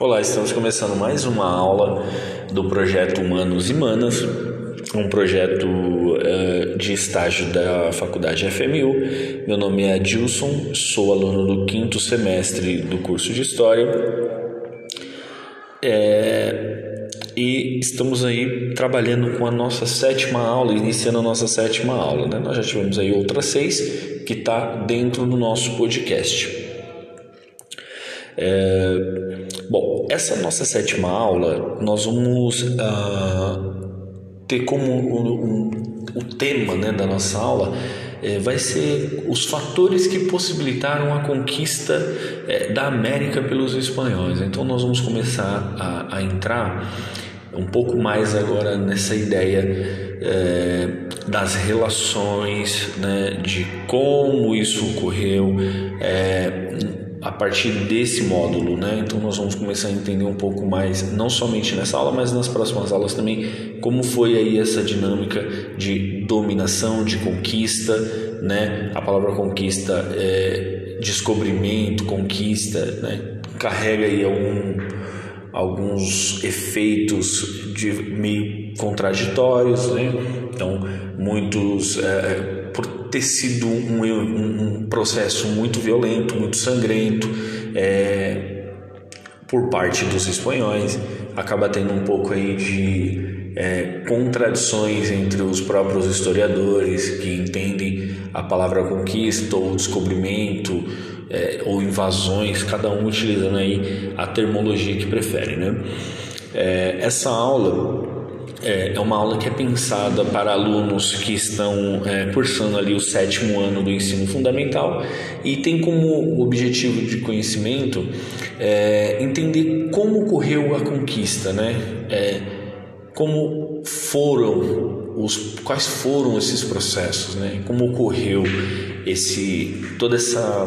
Olá, estamos começando mais uma aula do projeto Humanos e Manas, um projeto uh, de estágio da Faculdade FMU. Meu nome é Adilson, sou aluno do quinto semestre do curso de História. É, e estamos aí trabalhando com a nossa sétima aula, iniciando a nossa sétima aula. Né? Nós já tivemos aí outras seis que está dentro do nosso podcast. É, bom, essa nossa sétima aula nós vamos uh, ter como um, um, o tema né, da nossa aula é, vai ser os fatores que possibilitaram a conquista é, da América pelos espanhóis. Então nós vamos começar a, a entrar um pouco mais agora nessa ideia é, das relações, né, de como isso ocorreu, a partir desse módulo, né? Então nós vamos começar a entender um pouco mais, não somente nessa aula, mas nas próximas aulas também, como foi aí essa dinâmica de dominação, de conquista, né? A palavra conquista é descobrimento, conquista, né? Carrega aí algum, alguns efeitos de meio contraditórios, né? Então muitos é, ter sido um, um, um processo muito violento, muito sangrento é, por parte dos espanhóis, acaba tendo um pouco aí de é, contradições entre os próprios historiadores que entendem a palavra conquista ou descobrimento é, ou invasões, cada um utilizando aí a termologia que prefere, né? É, essa aula é, é uma aula que é pensada para alunos que estão é, cursando ali o sétimo ano do ensino fundamental e tem como objetivo de conhecimento é, entender como ocorreu a conquista, né? É, como foram os quais foram esses processos, né? Como ocorreu esse toda essa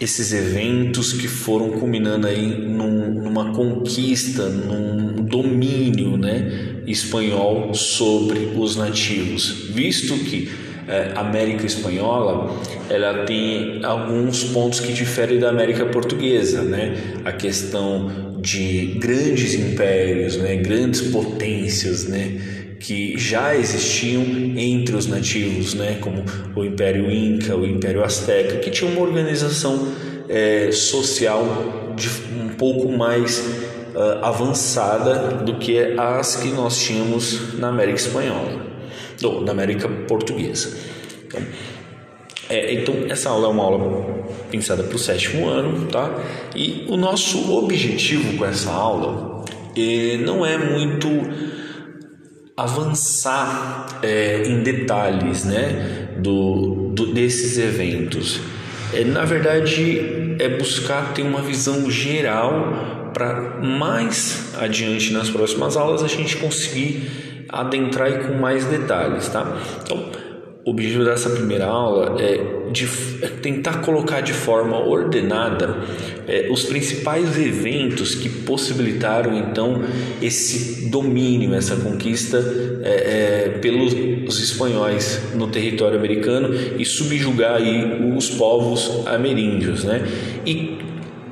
esses eventos que foram culminando aí num, numa conquista, num domínio né, espanhol sobre os nativos, visto que é, América Espanhola ela tem alguns pontos que diferem da América Portuguesa, né? A questão de grandes impérios, né? Grandes potências, né? que já existiam entre os nativos, né, como o Império Inca, o Império Azteca, que tinha uma organização é, social de, um pouco mais uh, avançada do que as que nós tínhamos na América Espanhola, ou na América Portuguesa. Então, é, então, essa aula é uma aula pensada para o sétimo ano, tá? E o nosso objetivo com essa aula é, não é muito avançar é, em detalhes né, do, do, desses eventos. É, na verdade, é buscar ter uma visão geral para mais adiante nas próximas aulas a gente conseguir adentrar com mais detalhes, tá? Então, o objetivo dessa primeira aula é, de, é tentar colocar de forma ordenada é, os principais eventos que possibilitaram então esse domínio, essa conquista é, é pelos espanhóis no território americano e subjugar aí os povos ameríndios, né? E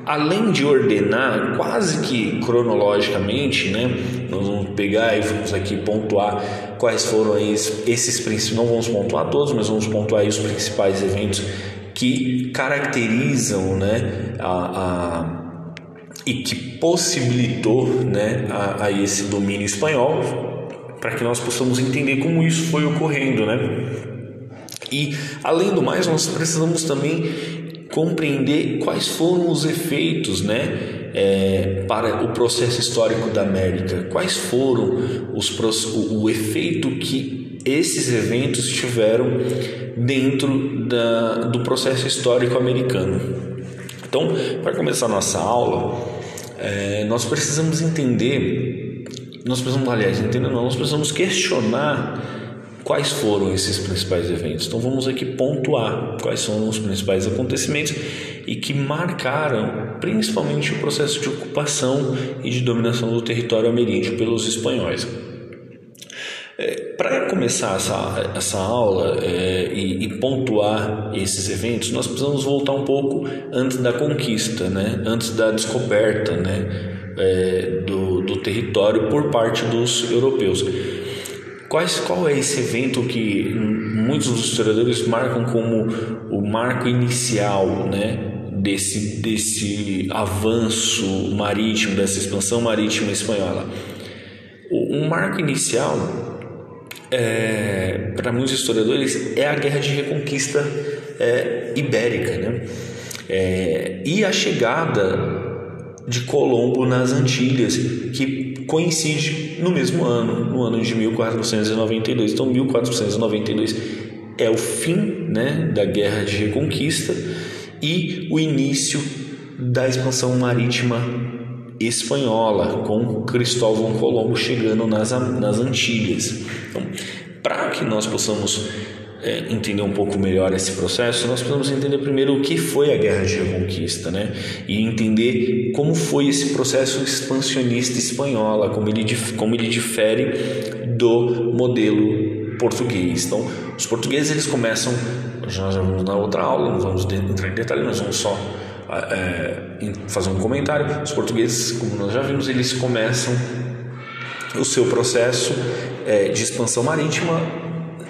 além de ordenar quase que cronologicamente, né, nós vamos pegar e vamos aqui pontuar quais foram esses princípios, não vamos pontuar todos, mas vamos pontuar os principais eventos que caracterizam, né, a, a e que possibilitou, né, a, a esse domínio espanhol, para que nós possamos entender como isso foi ocorrendo, né? E além do mais, nós precisamos também compreender quais foram os efeitos né, é, para o processo histórico da América, quais foram os, o, o efeito que esses eventos tiveram dentro da, do processo histórico americano. Então, para começar nossa aula, é, nós precisamos entender, nós precisamos, aliás, entender não, nós precisamos questionar Quais foram esses principais eventos? Então vamos aqui pontuar quais foram os principais acontecimentos e que marcaram principalmente o processo de ocupação e de dominação do território ameríndio pelos espanhóis. É, para começar essa, essa aula é, e, e, pontuar esses eventos, nós precisamos voltar um pouco antes da conquista, né? antes da descoberta né? É, do, do território por parte dos europeus. Quais, qual é esse evento que muitos dos historiadores marcam como o marco inicial né, desse, desse avanço marítimo, dessa expansão marítima espanhola? Um marco inicial, é, para muitos historiadores, é a Guerra de Reconquista é, Ibérica né? É, e a chegada de Colombo nas Antilhas, que coincide no mesmo ano, no ano de 1492. Então, 1492 é o fim né, da Guerra de Reconquista e o início da expansão marítima espanhola, com Cristóvão Colombo chegando nas, nas Antilhas. Então, para que nós possamos é, entender um pouco melhor esse processo, nós precisamos entender primeiro o que foi a Guerra de Reconquista, né? E entender como foi esse processo expansionista espanhola, como ele, como ele difere do modelo português. Então, os portugueses eles começam, já vimos na outra aula, não vamos entrar em detalhe, nós vamos só é, fazer um comentário. Os portugueses, como nós já vimos, eles começam o seu processo é, de expansão marítima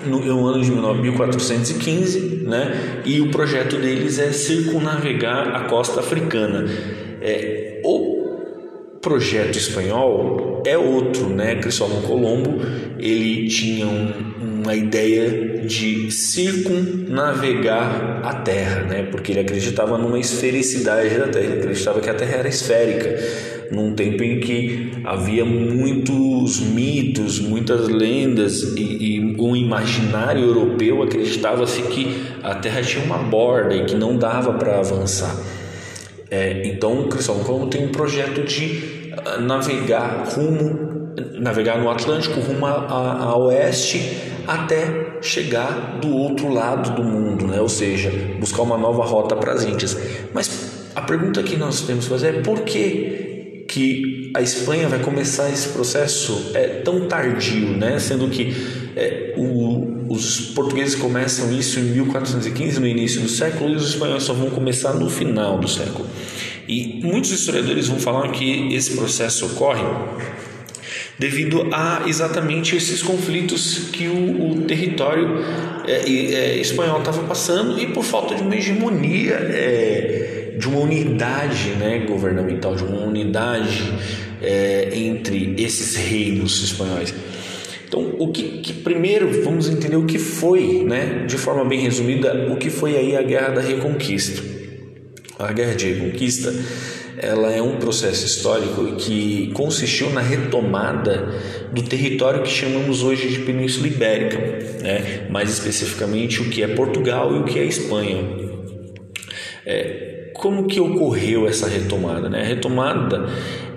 no, no ano de 1415, né? E o projeto deles é circunnavegar a costa africana. É, o projeto espanhol é outro, né? Cristóvão Colombo ele tinha um, uma ideia de circunnavegar a Terra, né? Porque ele acreditava numa esfericidade da Terra, ele acreditava que a Terra era esférica num tempo em que havia muitos mitos, muitas lendas e, e um imaginário europeu acreditava-se que a Terra tinha uma borda e que não dava para avançar. É, então, Cristóvão Colombo tem um projeto de ah, navegar rumo, navegar no Atlântico rumo a, a, a oeste até chegar do outro lado do mundo, né? ou seja, buscar uma nova rota para as Índias. Mas a pergunta que nós temos que fazer é por que que a Espanha vai começar esse processo é, tão tardio, né? sendo que é, o, os portugueses começam isso em 1415, no início do século, e os espanhóis só vão começar no final do século. E muitos historiadores vão falar que esse processo ocorre devido a exatamente esses conflitos que o, o território é, é espanhol estava passando e por falta de uma hegemonia é, de uma unidade né, governamental, de uma unidade é, entre esses reinos espanhóis. Então, o que, que, primeiro vamos entender o que foi, né, de forma bem resumida, o que foi aí a Guerra da Reconquista. A Guerra de Reconquista, ela é um processo histórico que consistiu na retomada do território que chamamos hoje de Península Ibérica, né, mais especificamente o que é Portugal e o que é Espanha. É, como que ocorreu essa retomada? Né? A retomada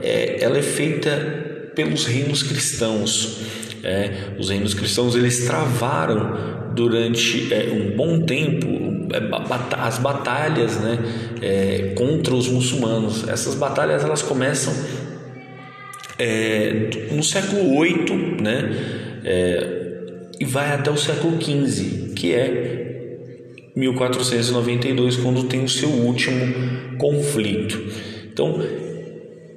é, ela é feita pelos reinos cristãos. É, os reinos cristãos eles travaram durante é, um bom tempo é, as batalhas né, é, contra os muçulmanos. Essas batalhas elas começam é, no século VIII né, e vai até o século XV, que é 1492, quando tem o seu último conflito. Então,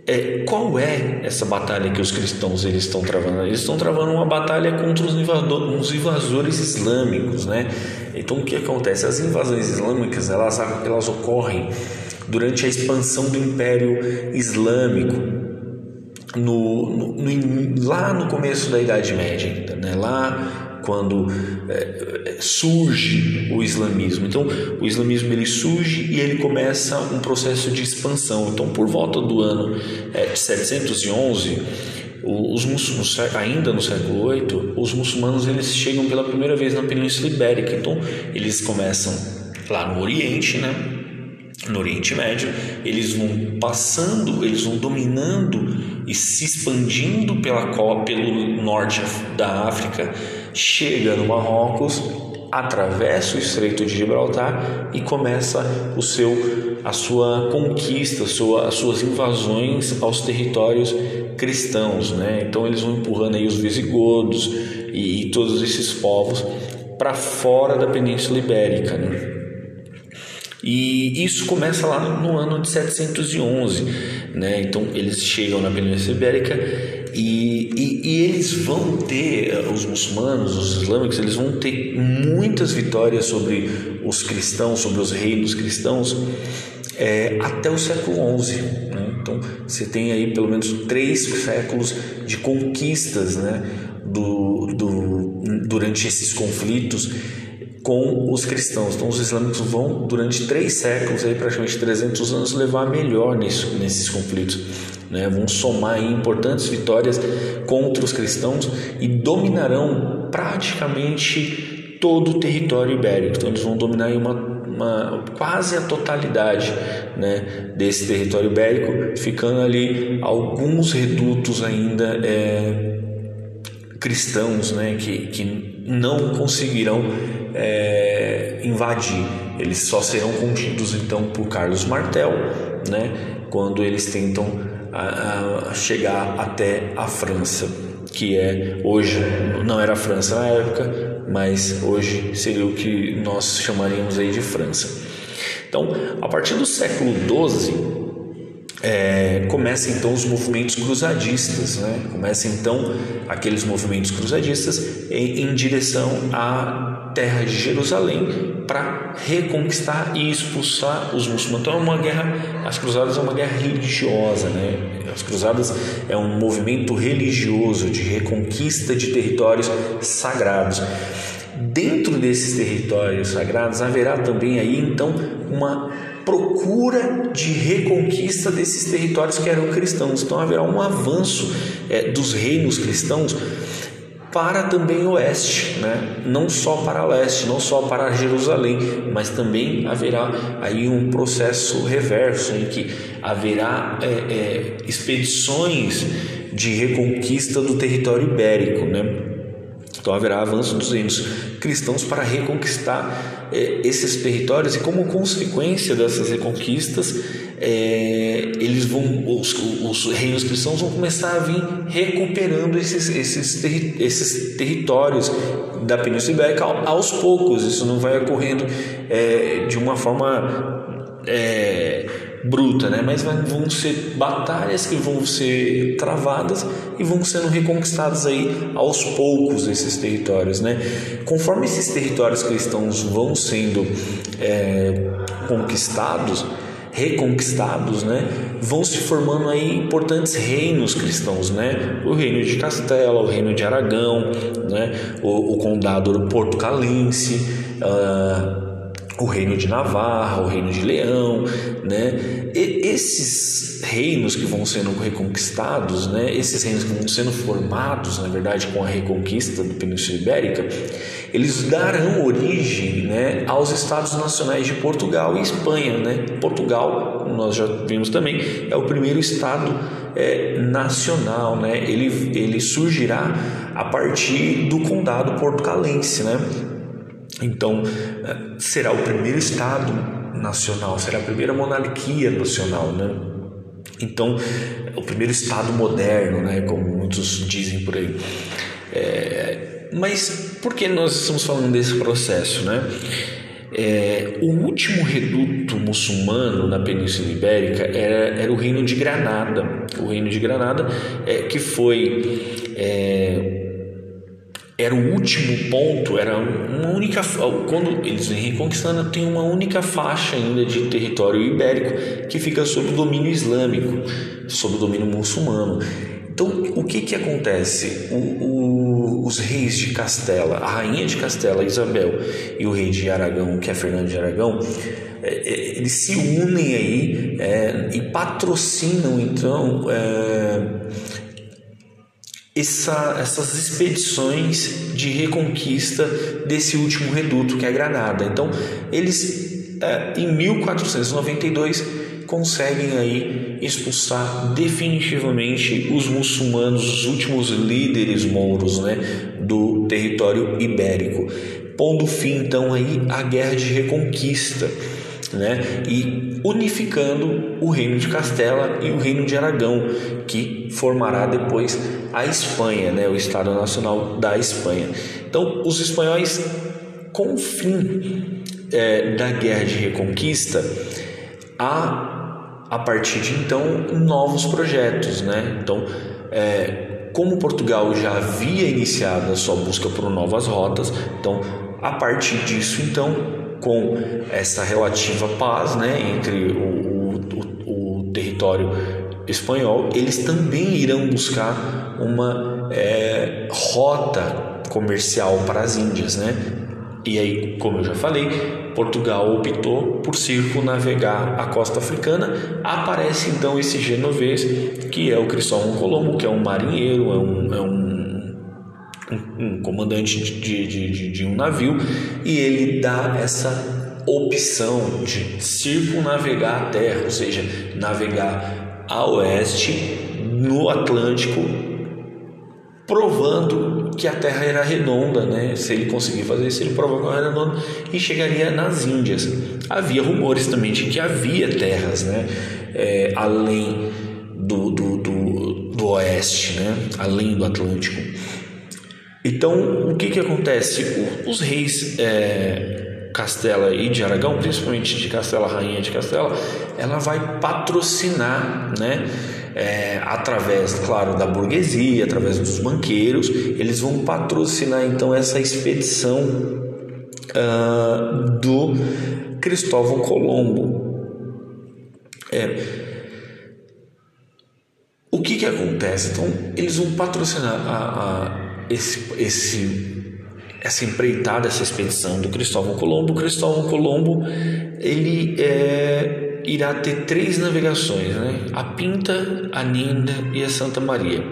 é, qual é essa batalha que os cristãos eles estão travando? Eles estão travando uma batalha contra os, os invasores islâmicos, né? Então, o que acontece? As invasões islâmicas elas, elas ocorrem durante a expansão do Império Islâmico no, no, no, lá no começo da Idade Média, né? lá quando é, surge o islamismo. Então, o islamismo ele surge e ele começa um processo de expansão. Então, por volta do ano é, 711, os muçulmanos, ainda no século VIII, os muçulmanos eles chegam pela primeira vez na Península Ibérica. Então, eles começam lá no Oriente, né? no Oriente Médio, eles vão passando, eles vão dominando e se expandindo pela pelo norte da África chega no Marrocos, atravessa o Estreito de Gibraltar e começa o seu, a sua conquista, sua, as suas invasões aos territórios cristãos, né? Então eles vão empurrando aí os visigodos, e, e todos esses povos para fora da Península Ibérica. Né? E isso começa lá no ano de 711, né? Então eles chegam na Península Ibérica e, e, e, eles vão ter, os muçulmanos, os islâmicos, eles vão ter muitas vitórias sobre os cristãos, sobre os reinos cristãos, é, até o século XI. Né? Então você tem aí pelo menos três séculos de conquistas né? do, do, durante esses conflitos com os cristãos. Então, os islâmicos vão, durante três séculos, aí, praticamente 300 anos, levar melhor nisso, nesses conflitos. Né? Vão somar aí, importantes vitórias contra os cristãos e dominarão praticamente todo o território ibérico. Então, eles vão dominar aí uma, uma quase a totalidade né, desse território ibérico, ficando ali alguns redutos ainda é, cristãos né, que, que não conseguirão é, invadir. Eles só serão contidos então por Carlos Martel, né, quando eles tentam a, a chegar até a França, que é hoje não era a França na época, mas hoje seria o que nós chamaríamos aí de França. Então, a partir do século XII é, começa então os movimentos cruzadistas, né? começa então aqueles movimentos cruzadistas em, em direção à terra de Jerusalém para reconquistar e expulsar os muçulmanos. Então é uma guerra, as cruzadas é uma guerra religiosa, né? As cruzadas é um movimento religioso de reconquista de territórios sagrados. Dentro desses territórios sagrados haverá também aí então uma procura de reconquista desses territórios que eram cristãos. Então haverá um avanço é, dos reinos cristãos para também o oeste, né? não só para leste, não só para Jerusalém, mas também haverá aí um processo reverso em que haverá é, é, expedições de reconquista do território ibérico, né? Então haverá avanço dos reinos cristãos para reconquistar é, esses territórios e como consequência dessas reconquistas é, eles vão os, os, reinos cristãos vão começar a vir recuperando esses, esses, terri, esses territórios da Península Ibérica aos poucos. Isso não vai ocorrendo é, de uma forma bruta, né? mas vão ser batalhas que vão ser travadas e vão sendo reconquistadas aí aos poucos esses territórios. Né? Conforme esses territórios cristãos vão sendo é, conquistados, reconquistados, né, vão se formando aí importantes reinos cristãos, né, o reino de Castela, o reino de Aragão, né, o, o condado portucalense, uh, o reino de Navarra, o reino de Leão, né? E esses reinos que vão sendo reconquistados, né? Esses reinos que vão sendo formados, na verdade, com a reconquista da Península Ibérica, eles darão origem, né, aos estados nacionais de Portugal e Espanha, né? Portugal, nós já vimos também, é o primeiro estado é, nacional, né? Ele ele surgirá a partir do condado portucalense, né? Então, eh, será o primeiro Estado nacional, será a primeira monarquia nacional, né? Então, o primeiro Estado moderno, né? Como muitos dizem por aí. É, mas por que nós estamos falando desse processo, né? É, o último reduto muçulmano na Península Ibérica era, era o Reino de Granada. O Reino de Granada é, que foi é, era o último ponto, era uma única quando eles vêm reconquistando, tem uma única faixa ainda de território ibérico que fica sob o domínio islâmico, sob o domínio muçulmano. Então, o que que acontece? O, o, os reis de Castela, a rainha de Castela, Isabel, e o rei de Aragão, que é Fernando de Aragão, é, é, eles se unem aí é, e patrocinam então é, essa, essas expedições de reconquista desse último reduto que é Granada. Então, eles é, em 1492 conseguem aí expulsar definitivamente os muçulmanos, os últimos líderes mouros, né, do território ibérico, pondo fim então aí à guerra de reconquista, né? E unificando o reino de Castela e o reino de Aragão, que formará depois a Espanha, né, o Estado Nacional da Espanha. Então, os espanhóis, com o fim é, da Guerra de Reconquista, há a partir de então novos projetos, né? Então, é, como Portugal já havia iniciado a sua busca por novas rotas, então a partir disso, então, com essa relativa paz, né, entre o, o, o território espanhol, eles também irão buscar uma é, rota comercial para as Índias, né? E aí, como eu já falei, Portugal optou por circunnavegar a costa africana. Aparece então esse genovês, que é o Cristóvão Colombo, que é um marinheiro, é um, é um, um, um comandante de, de, de, de um navio, e ele dá essa opção de circunnavegar a terra, ou seja, navegar a oeste no Atlântico, provando que a Terra era redonda, né? Se ele conseguir fazer isso, ele provou que ela era redonda e chegaria nas Índias. Havia rumores também de que havia terras, né? É, além do, do, do, do, oeste, né? Além do Atlântico. Então, o que que acontece? os reis é, Castela e de Aragão, principalmente de Castela, rainha de Castela, ela vai patrocinar, né? é, através, claro, da burguesia, através dos banqueiros, eles vão patrocinar então essa expedição uh, do Cristóvão Colombo. É, o que que acontece? Então, eles vão patrocinar a, a, esse, esse essa empreitada, essa expedição do Cristóvão Colombo. O Cristóvão Colombo ele é irá ter três navegações, né? a Pinta, a Ninda e a Santa Maria.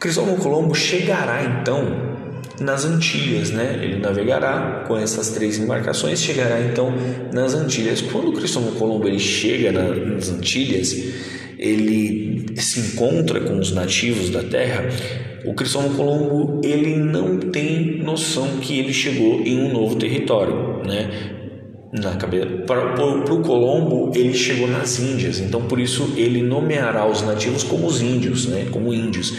Cristóvão Colombo chegará então nas Antilhas, né? Ele navegará com essas três embarcações, chegará então nas Antilhas. Quando Cristóvão Colombo ele chega nas Antilhas, ele se encontra com os nativos da terra. O Cristóvão Colombo ele não tem noção que ele chegou em um novo território, né? na cabeça. Para, o Colombo, ele chegou nas Índias, então por isso ele nomeará os nativos como os índios, né? como índios.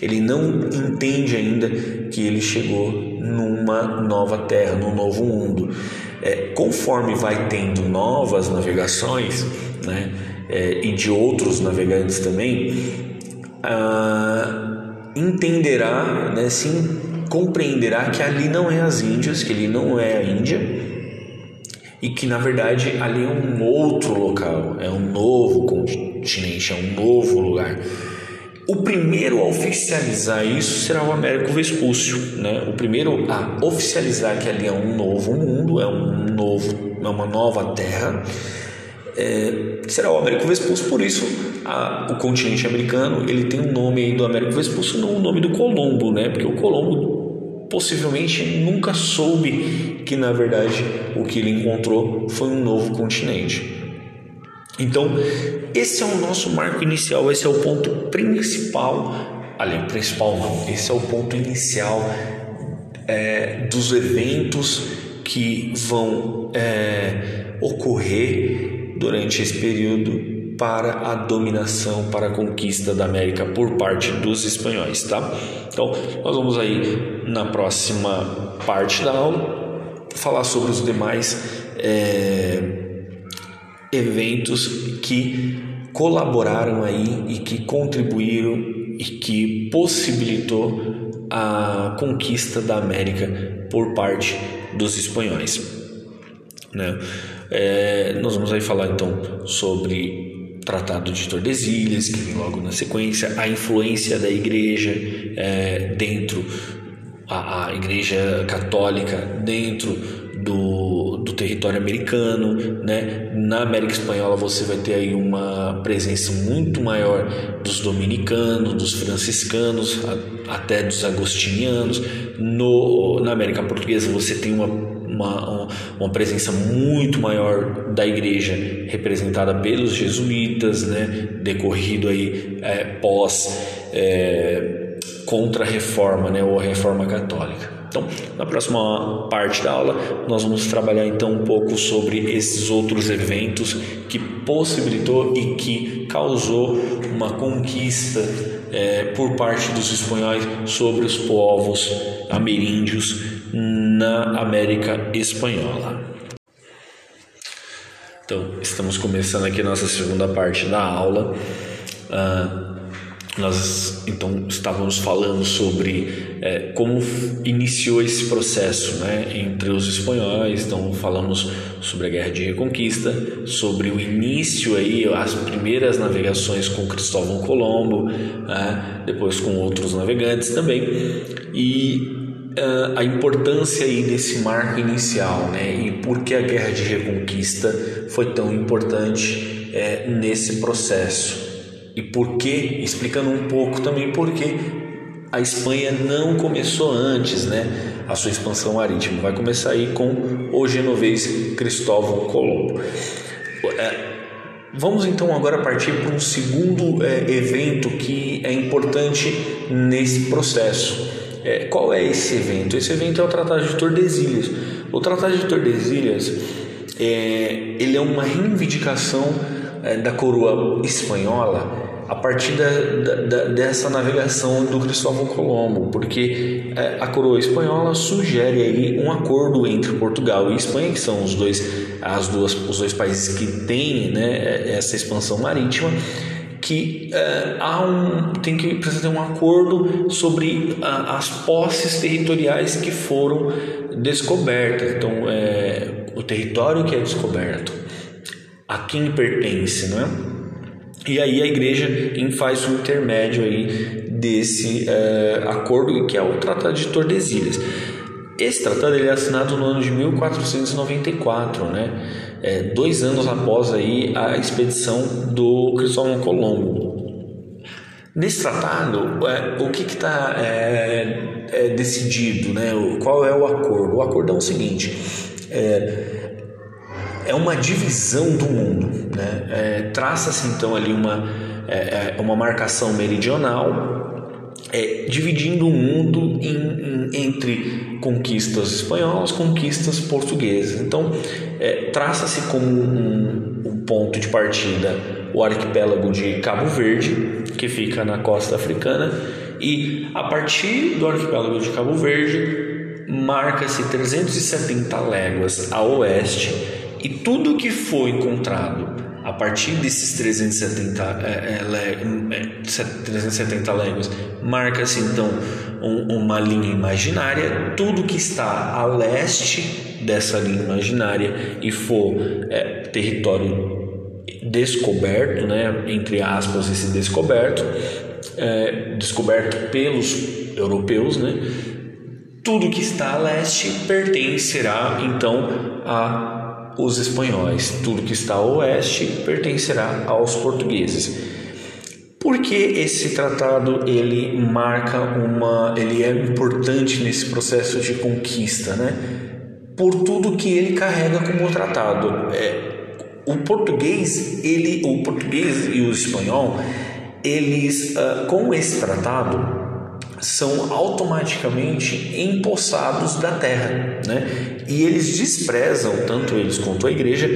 Ele não entende ainda que ele chegou numa nova terra, num novo mundo. É, conforme vai tendo novas navegações, né? É, e de outros navegantes também, ah, entenderá, né? sim, compreenderá que ali não é as Índias, que ali não é a Índia, e que na verdade ali é um outro local, é um novo continente, é um novo lugar. O primeiro a oficializar isso será o Américo Vespúcio, né? O primeiro a oficializar que ali é um novo mundo, é um novo, é uma nova terra. É, será o Américo Vespúcio, por isso a, o continente americano ele tem o nome aí do Américo Vespúcio, não o nome do Colombo, né? Porque o Colombo possivelmente nunca soube que na verdade o que ele encontrou foi um novo continente. Então, esse é o nosso marco inicial, esse é o ponto principal. Aliás, principal não, esse é o ponto inicial é, dos eventos que vão é, ocorrer durante esse período para a dominação, para a conquista da América por parte dos espanhóis, tá? Então, nós vamos aí na próxima parte da aula falar sobre os demais é, eventos que colaboraram aí e que contribuíram e que possibilitou a conquista da América por parte dos espanhóis. Né? É, nós vamos aí falar então sobre Tratado de Tordesilhas, que vem logo na sequência, a influência da igreja é, dentro, a, a, igreja católica dentro do, do território americano, né? Na América Espanhola você vai ter aí uma presença muito maior dos dominicanos, dos franciscanos, a, até dos agostinianos. No, na América Portuguesa você tem uma uma, uma presença muito maior da igreja representada pelos jesuítas, né, decorrido aí é, pós é, contra-reforma, né, ou reforma católica. Então, na próxima parte da aula, nós vamos trabalhar então um pouco sobre esses outros eventos que possibilitou e que causou uma conquista é, por parte dos espanhóis sobre os povos ameríndios na América Espanhola. Então, estamos começando aqui a nossa segunda parte da aula. Uh, nós então estávamos falando sobre é, como iniciou esse processo né, entre os espanhóis, então falamos sobre a Guerra de Reconquista, sobre o início aí, as primeiras navegações com Cristóvão Colombo, né, depois com outros navegantes também, e uh, a importância aí desse marco inicial, né, e por que a Guerra de Reconquista foi tão importante é, nesse processo e por que, explicando um pouco também por que a Espanha não começou antes, né, a sua expansão marítima. Vai começar aí com o genovês Cristóvão Colombo. É, vamos então agora partir para um segundo é, evento que é importante nesse processo. É, qual é esse evento? Esse evento é o Tratado de Tordesilhas. O Tratado de Tordesilhas é, ele é uma reivindicação é, da coroa espanhola a partir da, da, dessa navegação do Cristóvão Colombo, porque é, a coroa espanhola sugere aí um acordo entre Portugal e Espanha, que são os dois, as duas, os dois países que têm né, essa expansão marítima, que é, há um, tem que precisa ter um acordo sobre a, as posses territoriais que foram descobertas. Então, é, o território que é descoberto, a quem pertence, não é? E aí a igreja faz o intermédio aí desse uh, acordo que é o Tratado de Tordesilhas. Esse tratado ele é assinado no ano de 1494, né? É, dois anos após aí a expedição do Cristóvão Colombo. Nesse tratado, é, o que está é, é, decidido, né? Qual é o acordo? O acordo é o seguinte: é, é uma divisão do mundo. Né? É, Traça-se então ali uma, é, é, uma marcação meridional, dividindo o mundo em, em, entre conquistas espanholas, conquistas portuguesas. Então, é, traça-se como um, um ponto de partida o arquipélago de Cabo Verde, que fica na costa africana, e a partir do arquipélago de Cabo Verde marca-se 370 léguas a oeste e tudo que foi encontrado a partir desses 370, é, é, 370 léguas, marca-se então um, uma linha imaginária. Tudo que está a leste dessa linha imaginária e for é, território descoberto, né, entre aspas, esse descoberto, é, descoberto pelos europeus, né, tudo que está a leste pertencerá então a os espanhóis. Tudo que está a oeste pertencerá aos portugueses. Porque esse tratado ele marca uma, ele é importante nesse processo de conquista, né? Por tudo que ele carrega como tratado. É, o português, ele, o português e o espanhol, eles uh, com esse tratado são automaticamente empossados da terra, né? E eles desprezam, tanto eles quanto a igreja,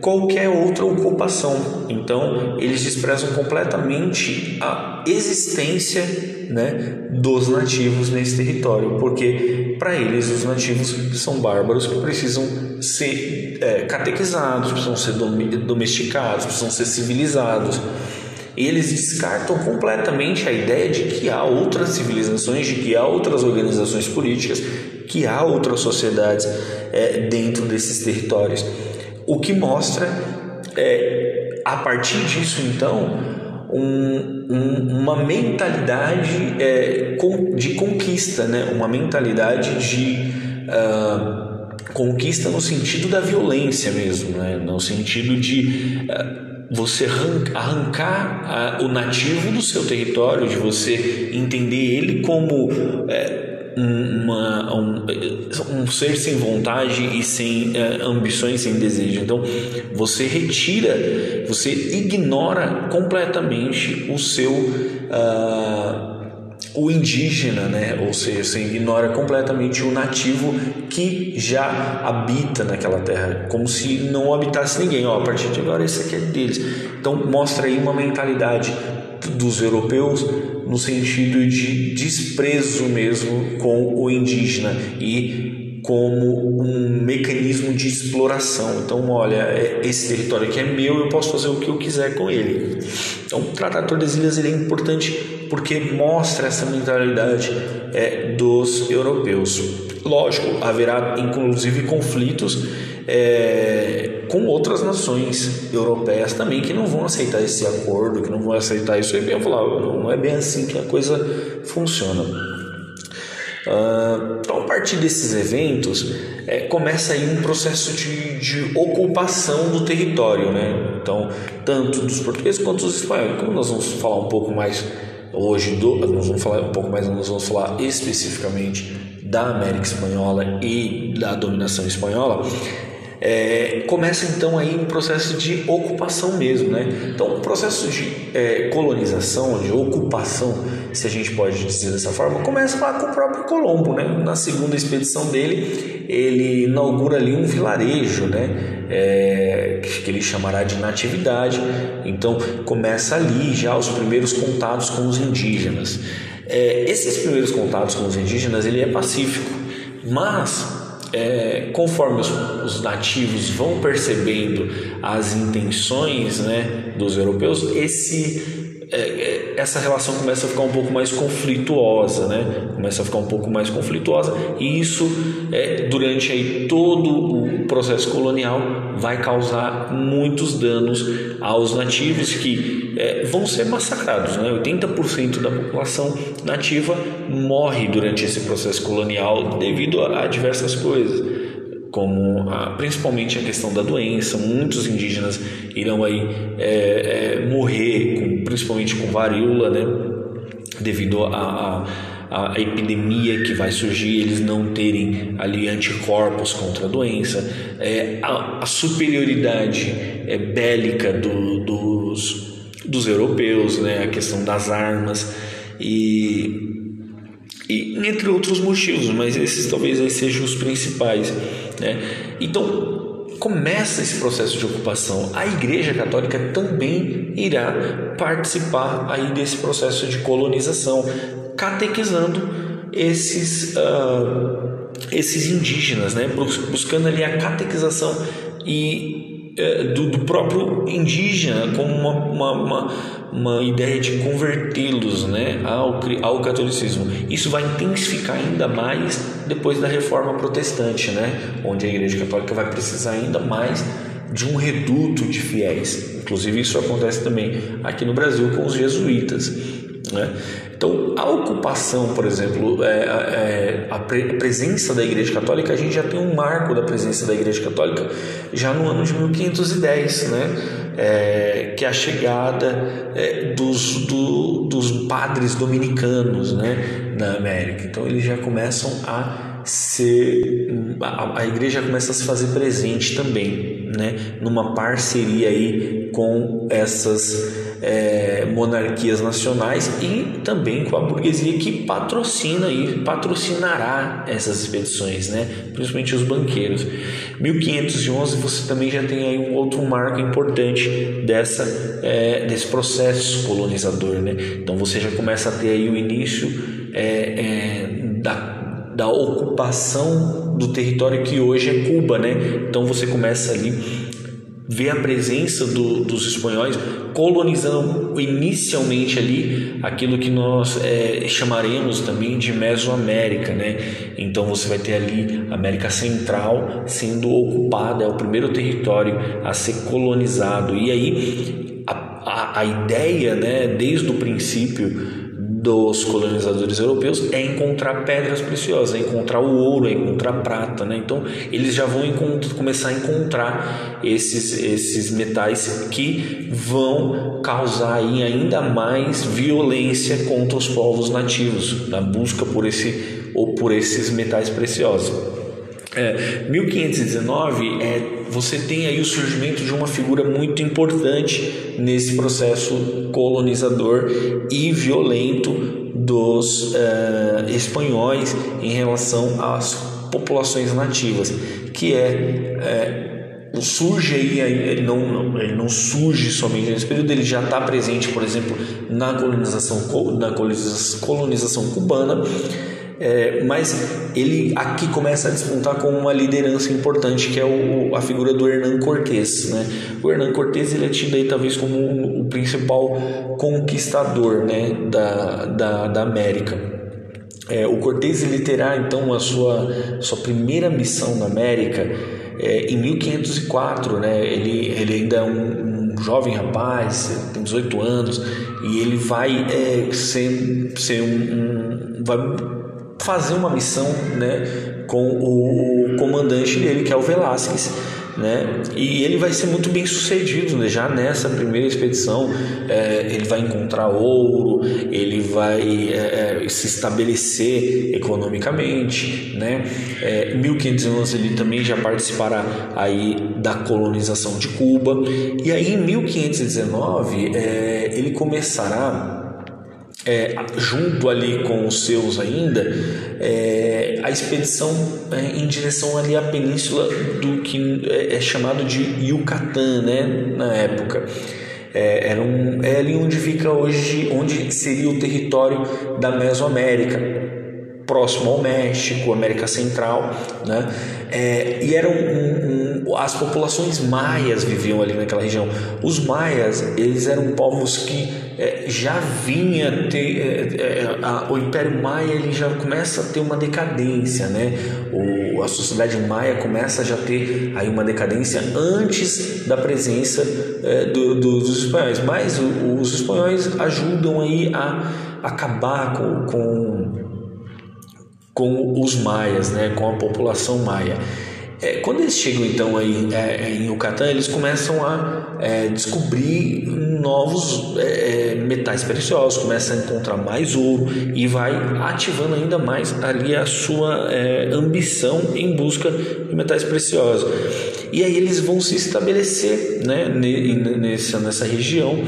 qualquer outra ocupação. Então, eles desprezam completamente a existência né, dos nativos nesse território, porque para eles os nativos são bárbaros que precisam ser é, catequizados, precisam ser domesticados, precisam ser civilizados. Eles descartam completamente a ideia de que há outras civilizações, de que há outras organizações políticas, que há outras sociedades é, dentro desses territórios. O que mostra, é, a partir disso, então, um, um, uma mentalidade é, de conquista, né? uma mentalidade de. Uh, conquista no sentido da violência mesmo, né? no sentido de uh, você arrancar o nativo do seu território, de você entender ele como é, uma, um, um, ser sem vontade e sem é, ambições, sem desejo. Então, você retira, você ignora completamente o seu. Uh, o indígena, né? ou seja, você ignora completamente o nativo que já habita naquela terra, como se não habitasse ninguém. Ó, a partir de agora, esse aqui é deles. Então, mostra aí uma mentalidade dos europeus no sentido de desprezo mesmo com o indígena e como um mecanismo de exploração. Então, olha, é, esse território aqui é meu, eu posso fazer o que eu quiser com ele. Então, o Tratado de Tordesilhas ele é importante porque mostra essa mentalidade é, dos europeus. Lógico, haverá inclusive conflitos é, com outras nações europeias também que não vão aceitar esse acordo, que não vão aceitar isso. E eu falar, não é bem assim que a coisa funciona. Uh, então, a partir desses eventos, é, começa aí um processo de, de, ocupação do território, né? Então, tanto dos portugueses quanto dos espanhóis. Como nós vamos falar um pouco mais hoje, do, nós vamos falar um pouco mais, nós vamos falar especificamente da América Espanhola e da dominação espanhola, é, começa então aí um processo de ocupação mesmo, né? Então, o processo de é, colonização, de ocupação, se a gente pode dizer dessa forma, começa lá com o próprio Colombo, né? Na segunda expedição dele, ele inaugura ali um vilarejo, né? É, que ele chamará de natividade. Então, começa ali já os primeiros contatos com os indígenas. É, esses primeiros contatos com os indígenas, ele é pacífico, mas é, conforme os, os, nativos vão percebendo as intenções né, dos europeus, esse, é, é, essa relação começa a ficar um pouco mais conflituosa, né? começa a ficar um pouco mais conflituosa e isso é, durante aí todo o processo colonial vai causar muitos danos aos nativos que é, vão ser massacrados. Né? 80% da população nativa morre durante esse processo colonial devido a, a diversas coisas como a, principalmente a questão da doença. Muitos indígenas irão aí é, é, morrer, com, principalmente com varíola, né? devido a, a, a, epidemia que vai surgir, eles não terem ali anticorpos contra a doença, é, a, superioridade é, bélica do, dos, dos europeus, né? a questão das armas e e entre outros motivos, mas esses talvez aí sejam os principais. Né? Então, começa esse processo de ocupação. A Igreja Católica também irá participar aí desse processo de colonização, catequizando esses, uh, esses indígenas, né? buscando ali a catequização e é, do, do, próprio indígena como uma, uma, uma, uma ideia de convertê-los né, ao, ao catolicismo. Isso vai intensificar ainda mais depois da reforma protestante, né, onde a Igreja Católica vai precisar ainda mais de um reduto de fiéis. Inclusive, isso acontece também aqui no Brasil com os jesuítas. Né? Então, a ocupação, por exemplo, é, é, a, presença da Igreja Católica, a gente já tem um marco da presença da Igreja Católica já no ano de 1510, né? É, que é a chegada é, dos, do, dos padres dominicanos né? na América. Então, eles já começam a ser. A, a igreja começa a se fazer presente também, né? numa parceria aí com essas é, monarquias nacionais e também com a burguesia que patrocina e patrocinará essas expedições, né? principalmente os banqueiros. 1511 você também já tem aí um outro marco importante dessa, é, desse processo colonizador. Né? Então você já começa a ter aí o início é, é da, da ocupação do território que hoje é Cuba. Né? Então você começa ali ver a presença do, dos espanhóis colonizando inicialmente ali aquilo que nós é, chamaremos também de Mesoamérica, né? Então você vai ter ali a América Central sendo ocupada, é o primeiro território a ser colonizado. E aí a, a, a ideia, né, desde o princípio dos colonizadores europeus é encontrar pedras preciosas, é encontrar o ouro, é encontrar prata, né? Então eles já vão começar a encontrar esses, esses metais que vão causar aí ainda mais violência contra os povos nativos na busca por esse ou por esses metais preciosos. É, 1519 é você tem aí o surgimento de uma figura muito importante nesse processo colonizador e violento dos é, espanhóis em relação às populações nativas, que é, é surge aí, ele não, não, ele não surge somente nesse período, ele já está presente, por exemplo, na colonização, na colonização cubana é, mas ele aqui começa a despontar com uma liderança importante que é o, a figura do Hernán Cortés. Né? O Hernán Cortés ele é tido aí talvez como o principal conquistador né, da, da, da América. É, o Cortés ele terá então a sua, sua primeira missão na América é, em 1504. Né? Ele, ele ainda é um, um jovem rapaz, tem 18 anos, e ele vai é, ser, ser um, um vai fazer uma missão né, com o comandante dele, que é o Velásquez. Né? E ele vai ser muito bem sucedido né? já nessa primeira expedição. É, ele vai encontrar ouro, ele vai é, é se estabelecer economicamente. Né? É, em 1511 ele também já participará aí da colonização de Cuba. E aí em 1519 é, ele começará é, junto ali com os seus ainda, é, a expedição é, em direção ali à península do que é, é chamado de Yucatán, né, na época. É, era um, é ali onde fica hoje, onde seria o território da Mesoamérica, próximo ao México, América Central, né? É, e eram um, um, as populações maias viviam ali naquela região. Os maias eles eram povos que é, já vinha ter é, a, o Império Maia ele já começa a ter uma decadência, né? O, a sociedade maia começa a já ter aí uma decadência antes da presença é, do, do, dos espanhóis. Mas o, os espanhóis ajudam aí a acabar com, com com os maias, né, com a população maia. É, quando eles chegam então aí é, é, em Yucatán, eles começam a é, descobrir novos é, é, metais preciosos, começam a encontrar mais ouro e vai ativando ainda mais ali a sua ambição em busca de metais preciosos. E aí eles vão se estabelecer né, nessa, nessa região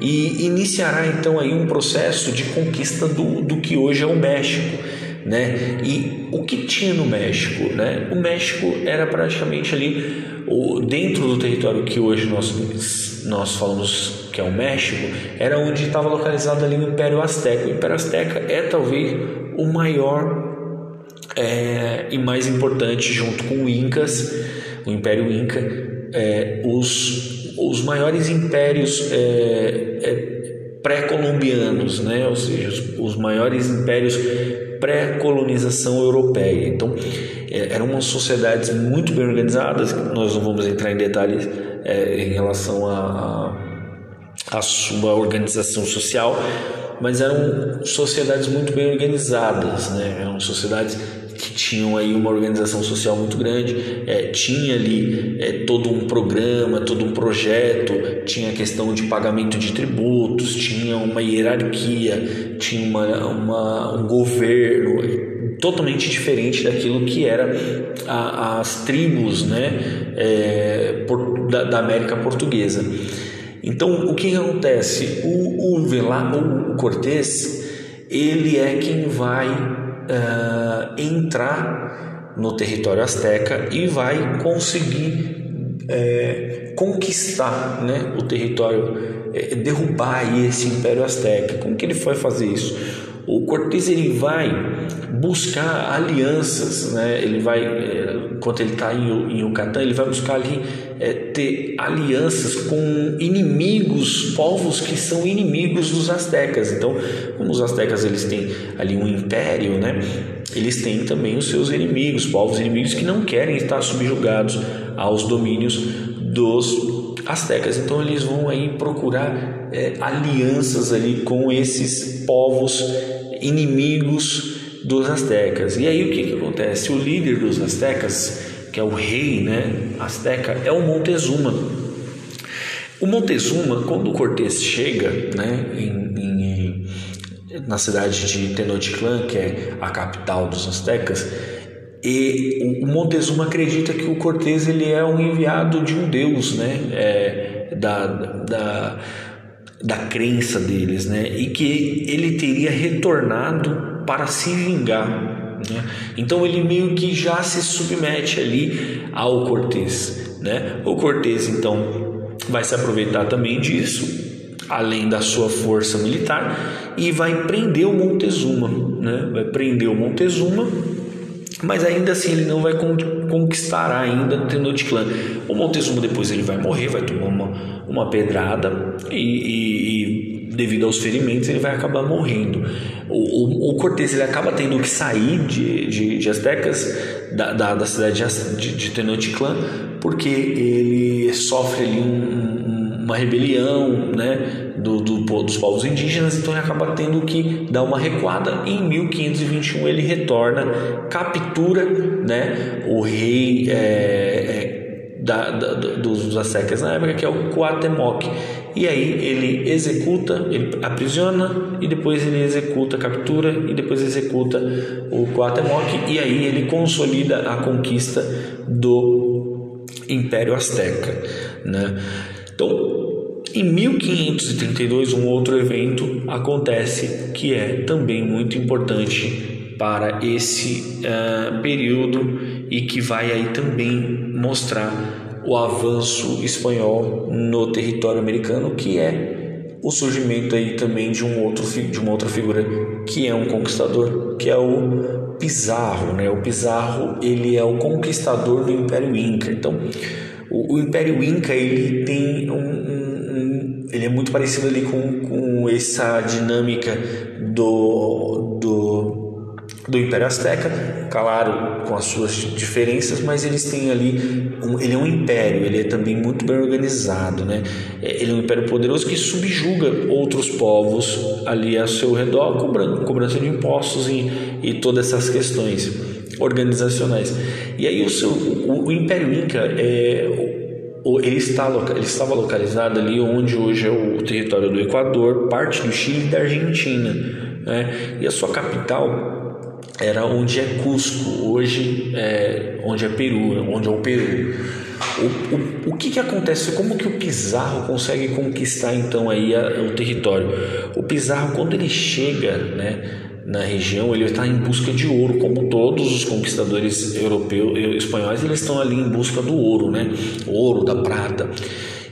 e iniciará então aí um processo de conquista do, do que hoje é o México né? E o que tinha no México, né? O México era praticamente ali o, dentro do território que hoje nós nós falamos que é o México, era onde estava localizado ali o Império Azteca. O Império Azteca é talvez o maior é, e mais importante junto com o Incas, o Império Inca, é, os, os maiores impérios é, é pré-colombianos, né? ou seja, os, os maiores impérios pré-colonização europeia. Então, é, eram umas sociedades muito bem organizadas, nós não vamos entrar em detalhes é, em relação à sua organização social, mas eram sociedades muito bem organizadas, né? eram sociedades que tinham aí uma organização social muito grande, é, tinha ali é, todo um programa, todo um projeto, tinha a questão de pagamento de tributos, tinha uma hierarquia, tinha uma, uma um governo totalmente diferente daquilo que era a, as tribos né, é, por, da, da, América Portuguesa. Então, o que acontece? O, o, Vela, o Cortés, ele é quem vai uh, entrar no território asteca e vai conseguir é, conquistar né, o território, é, derrubar esse império asteca. Como que ele foi fazer isso? O Cortés ele vai buscar alianças, né? Ele vai, é, enquanto ele está em, em Yucatán, ele vai buscar ali é, ter alianças com inimigos, povos que são inimigos dos astecas. Então, como os astecas eles têm ali um império, né? Eles têm também os seus inimigos, povos inimigos que não querem estar subjugados aos domínios dos astecas. Então, eles vão aí procurar é, alianças ali com esses povos inimigos dos astecas. E aí o que, que acontece? O líder dos astecas, que é o rei né, asteca, é o Montezuma. O Montezuma, quando o Cortés chega né, em, em, na cidade de Tenochtitlan, que é a capital dos astecas, e o Montezuma acredita que o Cortés ele é um enviado de um deus, né? É, da, da, da crença deles, né? E que ele teria retornado para se vingar. Né? Então ele meio que já se submete ali ao Cortés, né? O Cortés então vai se aproveitar também disso, além da sua força militar, e vai prender o Montezuma, né? Vai prender o Montezuma mas ainda assim ele não vai conquistar ainda Tenochtitlan. O Montezuma depois ele vai morrer, vai tomar uma, uma pedrada e, e, e devido aos ferimentos ele vai acabar morrendo. O, o, o ele acaba tendo que sair de, de, de Aztecas, da, da, da cidade de, de Tenochtitlan, porque ele sofre ali um, uma rebelião, né? Do, do, dos povos indígenas, então ele acaba tendo que dar uma recuada. E em 1521 ele retorna, captura né, o rei é, é, da, da, dos aztecas na época, que é o Cuauhtémoc. E aí ele executa, ele aprisiona e depois ele executa, captura e depois executa o Cuauhtémoc e aí ele consolida a conquista do Império Azteca, né? Então, em 1532, um outro evento acontece que é também muito importante para esse uh, período e que vai aí também mostrar o avanço espanhol no território americano, que é o surgimento aí também de um outro de uma outra figura que é um conquistador, que é o Pizarro, né? O Pizarro ele é o conquistador do Império Inca. Então, o, o Império Inca ele tem um, ele é muito parecido ali com, com essa dinâmica do, do, do Império Azteca, claro, com as suas diferenças, mas eles têm ali, um, ele é um império, ele é também muito bem organizado, né? É, ele é um império poderoso que subjuga outros povos ali ao seu redor, cobrando, cobrança de impostos e, e todas essas questões organizacionais. E aí o, seu, o, o Império Inca é ele, está, ele estava localizado ali onde hoje é o território do Equador, parte do Chile e da Argentina. Né? E a sua capital era onde é Cusco, hoje é onde é Peru, onde é o Peru. O, o, o que, que acontece? Como que o Pizarro consegue conquistar então aí a, o território? O Pizarro quando ele chega, né, na região, ele está em busca de ouro, como todos os conquistadores europeus, espanhóis, eles estão ali em busca do ouro, né? Ouro, da prata.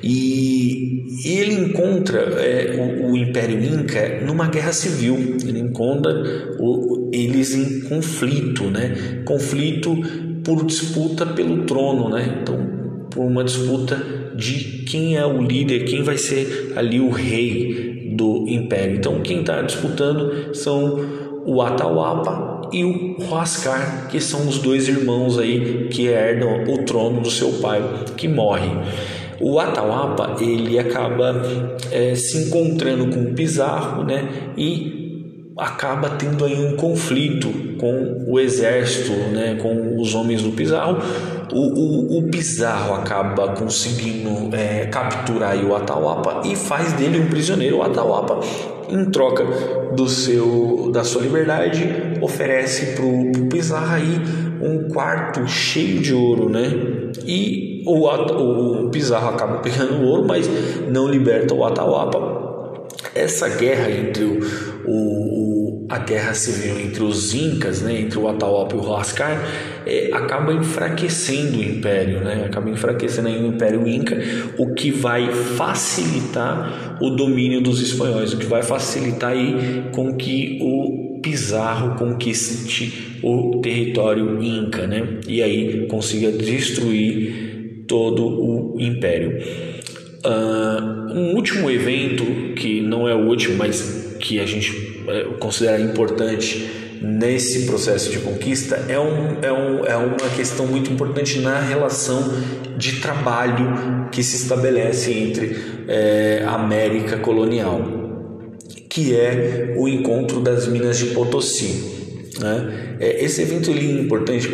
E, e ele encontra é, o, o, Império Inca numa guerra civil. Ele encontra o, eles em conflito, né? Conflito por disputa pelo trono, né? Então, por uma disputa de quem é o líder, quem vai ser ali o rei do império. Então, quem está disputando são o Atahualpa e o Huascar, que são os dois irmãos aí que herdam o trono do seu pai, que morre. O Atahualpa ele acaba é, se encontrando com o Pizarro, né, e acaba tendo aí um conflito com o exército, né, com os homens do Pizarro. O, o, o Pizarro acaba conseguindo é, capturar o Atahualpa e faz dele um prisioneiro. O Atahualpa em troca do seu da sua liberdade, oferece para o Pizarro aí um quarto cheio de ouro, né? E o, o Pizarro acaba pegando o ouro, mas não liberta o Atahualpa. Essa guerra entre o, o a guerra civil entre os incas, né, entre o Atahualpa e o Huascar, é, acaba enfraquecendo o império, né, acaba enfraquecendo o império inca, o que vai facilitar o domínio dos espanhóis, o que vai facilitar aí com que o Pizarro conquiste o território inca, né, e aí consiga destruir todo o império. Uh, um último evento que não é o último, mas que a gente é, considerar importante nesse processo de conquista é, um, é, um, é uma questão muito importante na relação de trabalho que se estabelece entre é, América colonial, que é o encontro das minas de Potosí. Né? É, esse evento ele é importante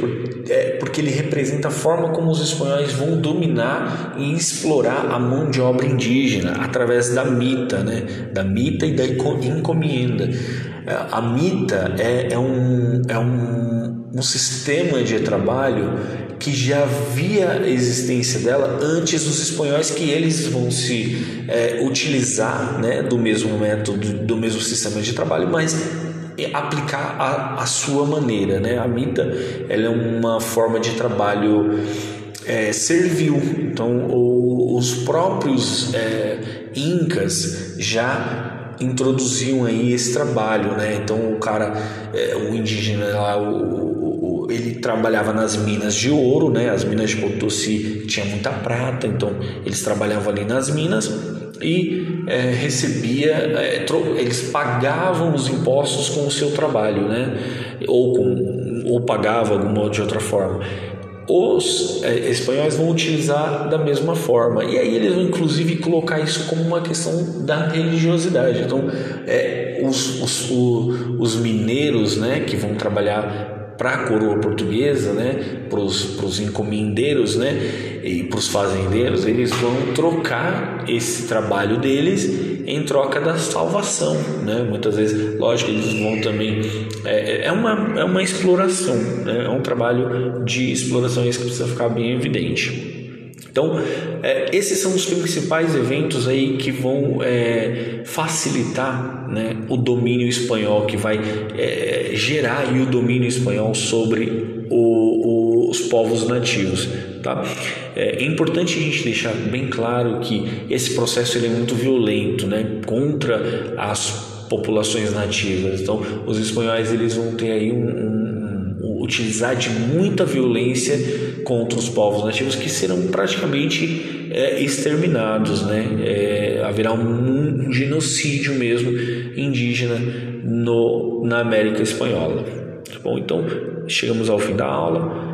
é, porque ele representa a forma como os espanhóis vão dominar e explorar a mão de obra indígena através da mita, né? da mita e da encomenda. É, a mita é, é, um, é um, um sistema de trabalho que já havia existência dela antes dos espanhóis que eles vão se é, utilizar né, do mesmo método, do mesmo sistema de trabalho, mas aplicar a, a sua maneira. Né? A mita ela é uma forma de trabalho é, servil, então o, os próprios é, incas já introduziam aí esse trabalho, né? Então o cara, é, o indígena lá, o, o, ele trabalhava nas minas de ouro, né? As minas de Potosí tinha muita prata, então eles trabalhavam ali nas minas e é, recebia, é, eles pagavam os impostos com o seu trabalho, né? Ou ou pagava alguma de outra forma os é, espanhóis vão utilizar da mesma forma. E aí eles vão inclusive colocar isso como uma questão da religiosidade. Então, é, os, os, o, os mineiros né, que vão trabalhar para a coroa portuguesa, né, para os encomendeiros né, e para os fazendeiros, eles vão trocar esse trabalho deles em troca da salvação, né? Muitas vezes, lógico, eles vão também é, é uma é uma exploração, né? É um trabalho de exploração isso que precisa ficar bem evidente. Então, é, esses são os principais eventos aí que vão é, facilitar né, o domínio espanhol, que vai é, gerar o domínio espanhol sobre o, o, os povos nativos. Tá? É, é importante a gente deixar bem claro que esse processo ele é muito violento né, contra as populações nativas. Então, os espanhóis eles vão ter aí um, um, um utilizar de muita violência contra os povos nativos que serão praticamente é, exterminados, né? É, haverá um, um, genocídio mesmo indígena no, na América Espanhola. Tá bom, então chegamos ao fim da aula.